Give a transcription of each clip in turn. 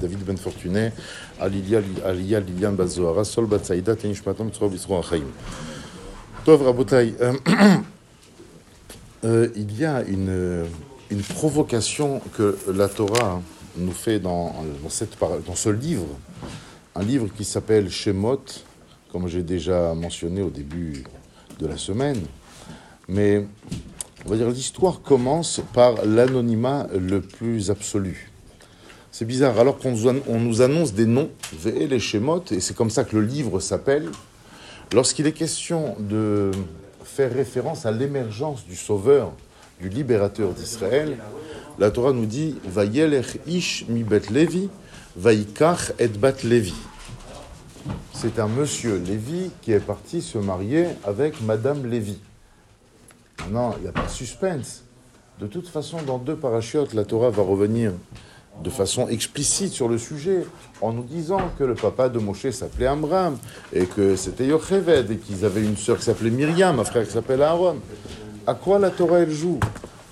David, Ben Fortuné, Alilia Lilian Bazoara, Sol Batsaïda, Tenishmatam, Bisro Achaim. Tov Rabotai, euh, euh, il y a une, une provocation que la Torah nous fait dans, dans ce livre, un livre qui s'appelle Shemot, comme j'ai déjà mentionné au début de la semaine. Mais on va dire l'histoire commence par l'anonymat le plus absolu. C'est bizarre, alors qu'on nous annonce des noms, et les et c'est comme ça que le livre s'appelle, lorsqu'il est question de faire référence à l'émergence du Sauveur, du libérateur d'Israël, la Torah nous dit Vayelech ish mi bet Levi, vaikach et Levi. C'est un monsieur Lévi qui est parti se marier avec Madame Lévi. Non, il n'y a pas de suspense. De toute façon, dans deux parachutes, la Torah va revenir de façon explicite sur le sujet, en nous disant que le papa de Moshe s'appelait Amram, et que c'était Yocheved, et qu'ils avaient une sœur qui s'appelait Myriam, un frère qui s'appelait Aaron. À quoi la Torah elle joue?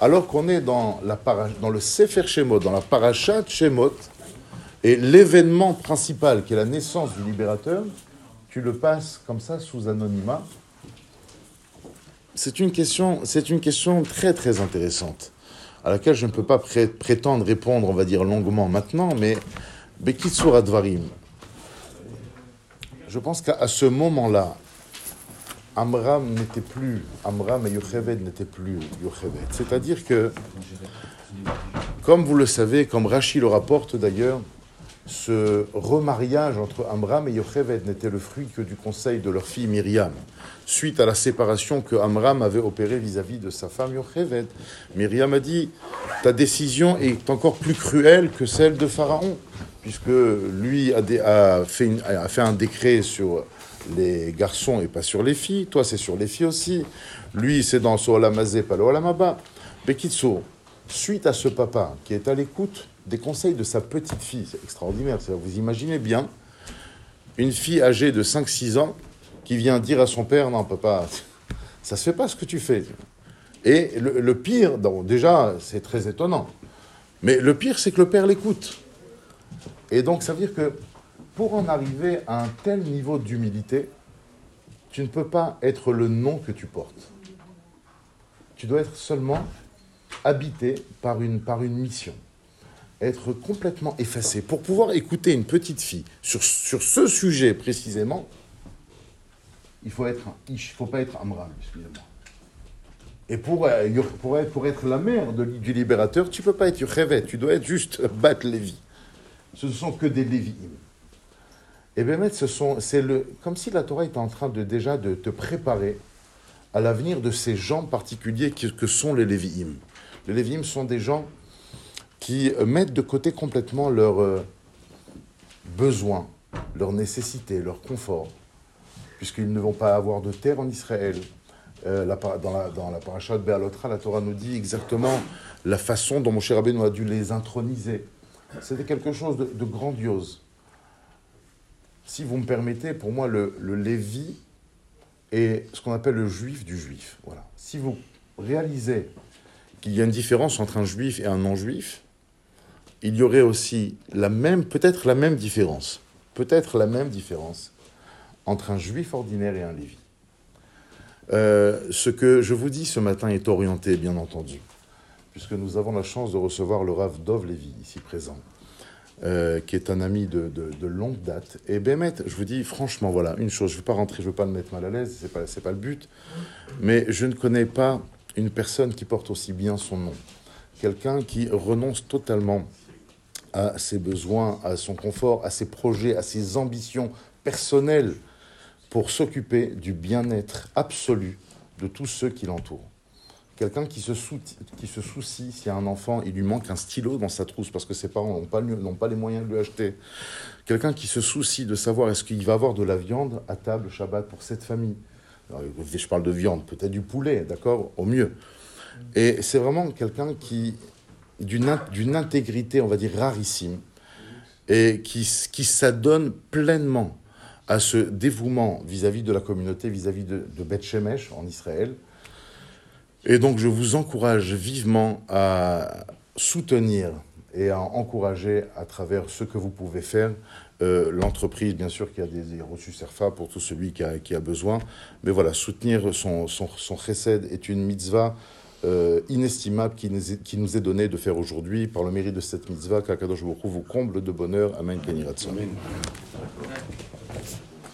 Alors qu'on est dans, la dans le Sefer Shemot, dans la parachat Shemot, et l'événement principal, qui est la naissance du libérateur, tu le passes comme ça sous anonymat. C'est une question, très très intéressante, à laquelle je ne peux pas prétendre répondre, on va dire longuement maintenant, mais Bekitsur Advarim. Je pense qu'à ce moment-là, Amram n'était plus, Amram et Yocheved n'étaient plus Yocheved. C'est-à-dire que, comme vous le savez, comme Rachid le rapporte d'ailleurs, ce remariage entre Amram et Yocheved n'était le fruit que du conseil de leur fille Myriam, suite à la séparation que Amram avait opérée vis-à-vis de sa femme Yocheved. Myriam a dit Ta décision est encore plus cruelle que celle de Pharaon, puisque lui a, fait, un décret sur les garçons et pas sur les filles. Toi, c'est sur les filles aussi. Lui, c'est dans Solamazé, pas le Olamaba. Bekitsu, suite à ce papa qui est à l'écoute des conseils de sa petite fille. C'est extraordinaire. Vous imaginez bien une fille âgée de 5-6 ans qui vient dire à son père Non, papa, ça se fait pas ce que tu fais. Et le, pire, déjà, c'est très étonnant. Mais le pire, c'est que le père l'écoute. Et donc, ça veut dire que pour en arriver à un tel niveau d'humilité, tu ne peux pas être le nom que tu portes. Tu dois être seulement habité par une, par une mission être complètement effacé. Pour pouvoir écouter une petite fille sur, sur ce sujet précisément, il faut être un ish, il ne faut pas être Amram, excusez-moi. Et pour, euh, être, la mère du libérateur, tu ne peux pas être Yochevet, tu dois être juste Bat Lévi. Ce ne sont que des Lévi'im. Et bien, ce sont, c'est le, comme si la Torah était en train de déjà de te préparer à l'avenir de ces gens particuliers que, que sont les Lévi'im. Les Lévi'im sont des gens qui mettent de côté complètement leurs euh, besoins, leurs nécessités, leur confort, puisqu'ils ne vont pas avoir de terre en Israël. Euh, dans, la, dans de Béalotra, la Torah nous dit exactement la façon dont mon cher Rabbeinu a dû les introniser. C'était quelque chose de, grandiose. Si vous me permettez, pour moi, le, le Lévi est ce qu'on appelle le juif du juif. Voilà. Si vous réalisez qu'il y a une différence entre un juif et un non-juif, il y aurait aussi la même, peut-être la même différence, peut-être la même différence entre un juif ordinaire et un lévi. Euh, ce que je vous dis ce matin est orienté, bien entendu, puisque nous avons la chance de recevoir le Rav Dov Lévi, ici présent, euh, qui est un ami de, longue date. Et Bémet, je vous dis franchement, voilà, une chose, je ne veux pas rentrer, je ne veux pas me mettre mal à l'aise, ce n'est pas le but, mais je ne connais pas une personne qui porte aussi bien son nom. Quelqu'un qui renonce totalement à ses besoins, à son confort, à ses projets, à ses ambitions personnelles pour s'occuper du bien-être absolu de tous ceux qui l'entourent. Quelqu'un qui, se qui se soucie, s'il a un enfant, il lui manque un stylo dans sa trousse parce que ses parents n'ont pas, pas les moyens de lui acheter. Quelqu'un qui se soucie de savoir est-ce qu'il va avoir de la viande à table Shabbat pour cette famille. je parle de viande, peut-être du poulet, d'accord, au mieux. Et c'est vraiment quelqu'un qui d'une intégrité, on va dire, rarissime, et qui, qui s'adonne pleinement à ce dévouement vis-à-vis de la communauté, vis-à-vis de, de Beth Shemesh en Israël. Et donc je vous encourage vivement à soutenir et à encourager à travers ce que vous pouvez faire euh, l'entreprise, bien sûr, qui a des, reçus SERFA pour tout celui qui a, qui a, besoin. Mais voilà, soutenir son, son, son est une mitzvah euh, inestimable qui nous, est, qui donnée de faire aujourd'hui par le mérite de cette mitzvah qu'Akadosh Baruch vous comble de bonheur. Amen. Amen.